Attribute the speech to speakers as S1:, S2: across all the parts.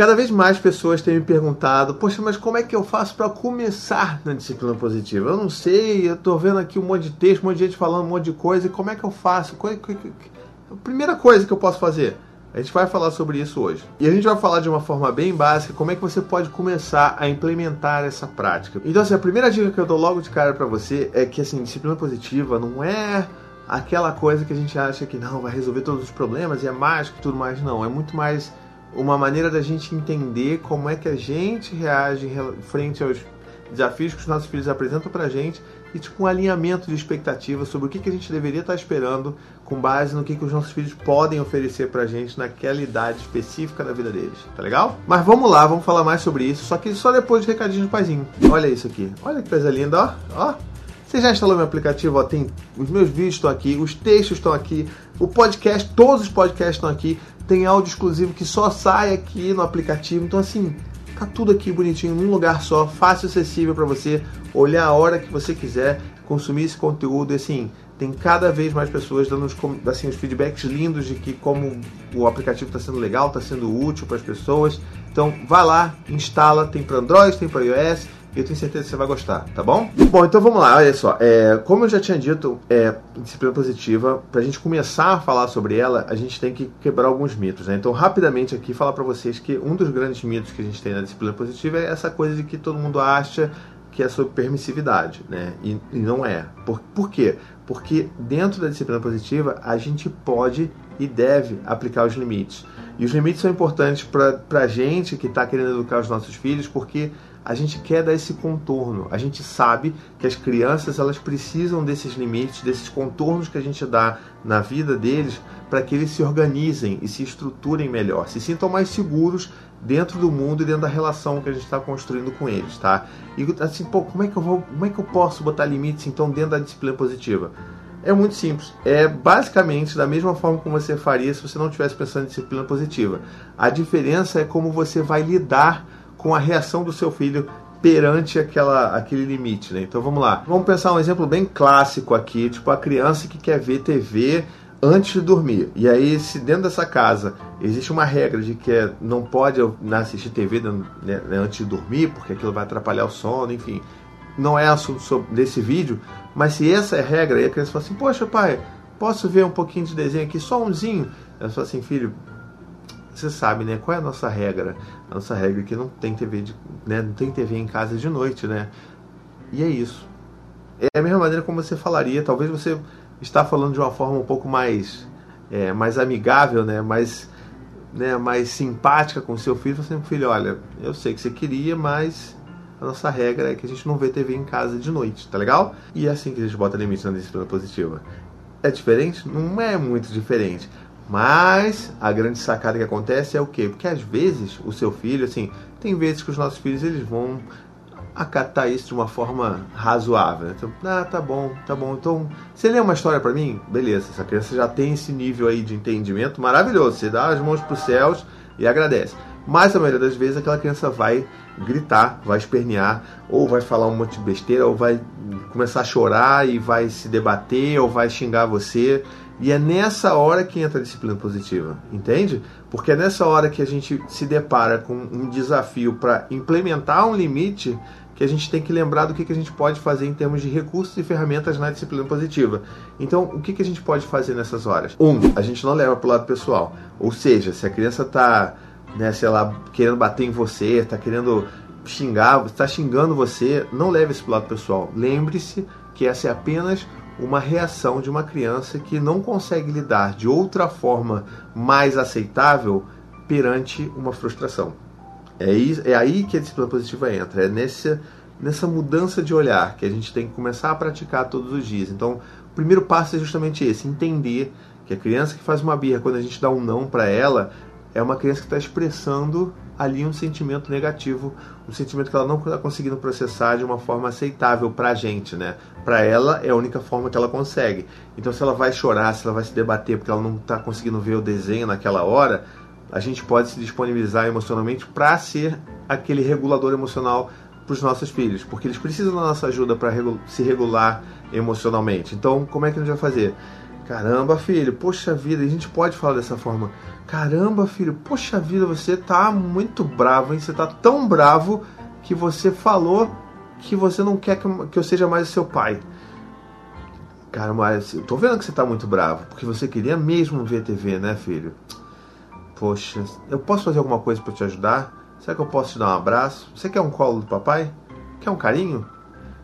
S1: Cada vez mais pessoas têm me perguntado: Poxa, mas como é que eu faço para começar na disciplina positiva? Eu não sei, eu estou vendo aqui um monte de texto, um monte de gente falando um monte de coisa, e como é que eu faço? A primeira coisa que eu posso fazer a gente vai falar sobre isso hoje. E a gente vai falar de uma forma bem básica como é que você pode começar a implementar essa prática. Então, assim, a primeira dica que eu dou logo de cara para você é que, assim, disciplina positiva não é aquela coisa que a gente acha que não vai resolver todos os problemas e é mágico e tudo mais. Não, é muito mais uma maneira da gente entender como é que a gente reage frente aos desafios que os nossos filhos apresentam pra gente e tipo um alinhamento de expectativas sobre o que, que a gente deveria estar esperando com base no que, que os nossos filhos podem oferecer pra gente naquela idade específica da vida deles, tá legal? Mas vamos lá, vamos falar mais sobre isso, só que só depois de recadinho do paizinho. Olha isso aqui, olha que coisa linda, ó, ó. Você já instalou meu aplicativo? Ó, tem os meus vídeos estão aqui, os textos estão aqui, o podcast, todos os podcasts estão aqui. Tem áudio exclusivo que só sai aqui no aplicativo. Então assim, Tá tudo aqui bonitinho num lugar só, fácil acessível para você olhar a hora que você quiser, consumir esse conteúdo. E assim, tem cada vez mais pessoas dando os, assim, os feedbacks lindos de que como o aplicativo está sendo legal, está sendo útil para as pessoas. Então, vai lá, instala, tem para Android, tem para iOS eu tenho certeza que você vai gostar, tá bom? Bom, então vamos lá, olha só. É, como eu já tinha dito, é, disciplina positiva, para a gente começar a falar sobre ela, a gente tem que quebrar alguns mitos, né? Então, rapidamente aqui, falar para vocês que um dos grandes mitos que a gente tem na disciplina positiva é essa coisa de que todo mundo acha que é sobre permissividade, né? E, e não é. Por, por quê? Porque dentro da disciplina positiva, a gente pode e deve aplicar os limites. E os limites são importantes para a gente que está querendo educar os nossos filhos, porque a gente quer dar esse contorno. A gente sabe que as crianças elas precisam desses limites, desses contornos que a gente dá na vida deles para que eles se organizem e se estruturem melhor, se sintam mais seguros dentro do mundo e dentro da relação que a gente está construindo com eles, tá? E assim, pô, como é que eu vou, como é que eu posso botar limites então dentro da disciplina positiva? É muito simples. É basicamente da mesma forma como você faria se você não estivesse pensando em disciplina positiva. A diferença é como você vai lidar com a reação do seu filho perante aquela, aquele limite, né? Então vamos lá. Vamos pensar um exemplo bem clássico aqui, tipo a criança que quer ver TV antes de dormir. E aí, se dentro dessa casa existe uma regra de que é, não pode né, assistir TV né, né, antes de dormir, porque aquilo vai atrapalhar o sono, enfim. Não é assunto desse vídeo, mas se essa é a regra, aí a criança fala assim: Poxa, pai, posso ver um pouquinho de desenho aqui, só umzinho? Eu falo assim, filho, você sabe, né? Qual é a nossa regra? A nossa regra é que não tem TV, de, né? Não tem TV em casa de noite, né? E é isso. É a mesma maneira como você falaria. Talvez você está falando de uma forma um pouco mais, é, mais amigável, né? Mais, né? mais simpática com seu filho. Você, filho, olha, eu sei que você queria, mas a nossa regra é que a gente não vê TV em casa de noite, tá legal? E é assim que a gente bota limite na disciplina positiva. É diferente? Não é muito diferente. Mas a grande sacada que acontece é o quê? Porque às vezes o seu filho, assim, tem vezes que os nossos filhos eles vão acatar isso de uma forma razoável. Então, ah, tá bom, tá bom. Então, você lê uma história para mim? Beleza, essa criança já tem esse nível aí de entendimento maravilhoso. Você dá as mãos para os céus e agradece. Mas a maioria das vezes aquela criança vai gritar, vai espernear, ou vai falar um monte de besteira, ou vai começar a chorar e vai se debater, ou vai xingar você. E é nessa hora que entra a disciplina positiva, entende? Porque é nessa hora que a gente se depara com um desafio para implementar um limite que a gente tem que lembrar do que, que a gente pode fazer em termos de recursos e ferramentas na disciplina positiva. Então, o que, que a gente pode fazer nessas horas? Um, a gente não leva para o lado pessoal. Ou seja, se a criança está, né, sei lá, querendo bater em você, está querendo xingar, está xingando você, não leve isso para o lado pessoal. Lembre-se que essa é apenas uma reação de uma criança que não consegue lidar de outra forma mais aceitável perante uma frustração. É, isso, é aí que a disciplina positiva entra, é nessa, nessa mudança de olhar que a gente tem que começar a praticar todos os dias. Então, o primeiro passo é justamente esse: entender que a criança que faz uma birra, quando a gente dá um não para ela, é uma criança que está expressando ali um sentimento negativo, um sentimento que ela não está conseguindo processar de uma forma aceitável para a gente, né? Para ela é a única forma que ela consegue. Então, se ela vai chorar, se ela vai se debater porque ela não está conseguindo ver o desenho naquela hora, a gente pode se disponibilizar emocionalmente para ser aquele regulador emocional para os nossos filhos, porque eles precisam da nossa ajuda para se regular emocionalmente. Então, como é que a gente vai fazer? Caramba, filho, poxa vida, a gente pode falar dessa forma. Caramba, filho, poxa vida, você tá muito bravo, hein? Você tá tão bravo que você falou que você não quer que eu seja mais seu pai. Cara, mas eu tô vendo que você tá muito bravo, porque você queria mesmo ver TV, né, filho? Poxa, eu posso fazer alguma coisa para te ajudar? Será que eu posso te dar um abraço? Você quer um colo do papai? Quer um carinho?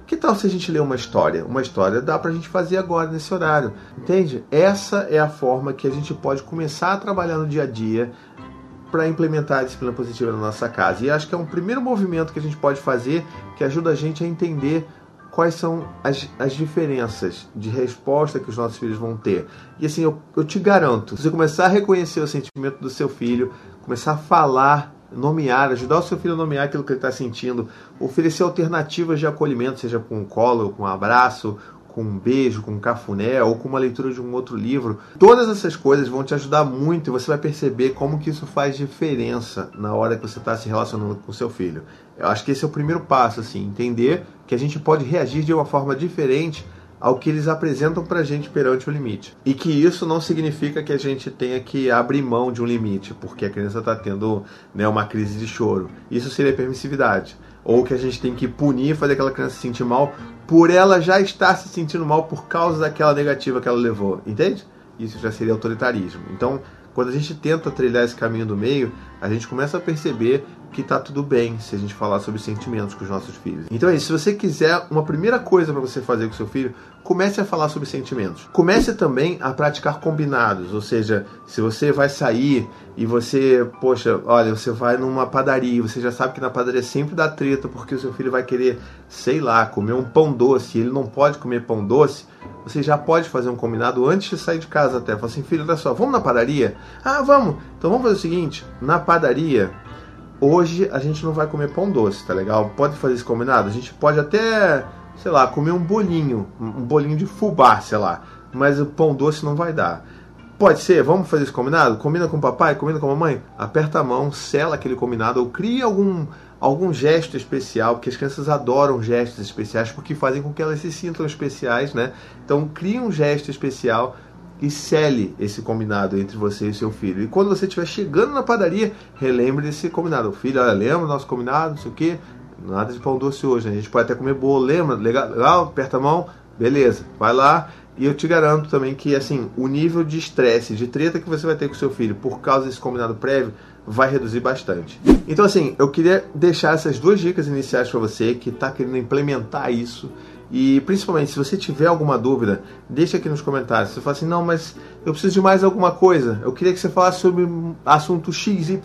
S1: Que tal se a gente ler uma história? Uma história dá pra gente fazer agora nesse horário. Entende? Essa é a forma que a gente pode começar a trabalhar no dia a dia para implementar a disciplina positiva na nossa casa. E acho que é um primeiro movimento que a gente pode fazer que ajuda a gente a entender quais são as, as diferenças de resposta que os nossos filhos vão ter. E assim, eu, eu te garanto, se você começar a reconhecer o sentimento do seu filho, começar a falar, nomear, ajudar o seu filho a nomear aquilo que ele está sentindo, oferecer alternativas de acolhimento, seja com um colo, com um abraço, com um beijo, com um cafuné ou com uma leitura de um outro livro. Todas essas coisas vão te ajudar muito e você vai perceber como que isso faz diferença na hora que você está se relacionando com seu filho. Eu acho que esse é o primeiro passo, assim, entender que a gente pode reagir de uma forma diferente ao que eles apresentam para a gente perante o limite. E que isso não significa que a gente tenha que abrir mão de um limite, porque a criança está tendo né, uma crise de choro. Isso seria permissividade. Ou que a gente tem que punir, fazer aquela criança se sentir mal, por ela já estar se sentindo mal por causa daquela negativa que ela levou. Entende? Isso já seria autoritarismo. Então, quando a gente tenta trilhar esse caminho do meio, a gente começa a perceber que tá tudo bem se a gente falar sobre sentimentos com os nossos filhos. Então é isso, se você quiser uma primeira coisa para você fazer com seu filho, comece a falar sobre sentimentos. Comece também a praticar combinados, ou seja, se você vai sair e você, poxa, olha, você vai numa padaria, você já sabe que na padaria sempre dá treta porque o seu filho vai querer, sei lá, comer um pão doce, e ele não pode comer pão doce, você já pode fazer um combinado antes de sair de casa até. Fala assim, filho, olha só, vamos na padaria? Ah, vamos. Então vamos fazer o seguinte, na padaria hoje a gente não vai comer pão doce, tá legal? Pode fazer esse combinado? A gente pode até, sei lá, comer um bolinho, um bolinho de fubá, sei lá, mas o pão doce não vai dar. Pode ser, vamos fazer esse combinado? Combina com o papai, combina com a mamãe? Aperta a mão, sela aquele combinado ou cria algum, algum gesto especial, porque as crianças adoram gestos especiais porque fazem com que elas se sintam especiais, né? Então cria um gesto especial e cele esse combinado entre você e seu filho. E quando você estiver chegando na padaria, relembre desse combinado. O filho, olha, lembra nosso combinado, não sei o quê. Nada de pão doce hoje, né? A gente pode até comer bolo, lembra? Legal, legal? Aperta a mão, beleza. Vai lá. E eu te garanto também que, assim, o nível de estresse, de treta que você vai ter com seu filho por causa desse combinado prévio vai reduzir bastante. Então, assim, eu queria deixar essas duas dicas iniciais para você que está querendo implementar isso e principalmente, se você tiver alguma dúvida, deixa aqui nos comentários. Você fala assim, não, mas eu preciso de mais alguma coisa. Eu queria que você falasse sobre assunto XYZ.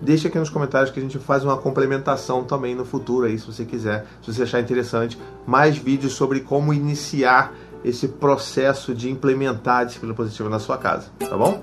S1: Deixa aqui nos comentários que a gente faz uma complementação também no futuro aí, se você quiser, se você achar interessante. Mais vídeos sobre como iniciar esse processo de implementar a disciplina positiva na sua casa, tá bom?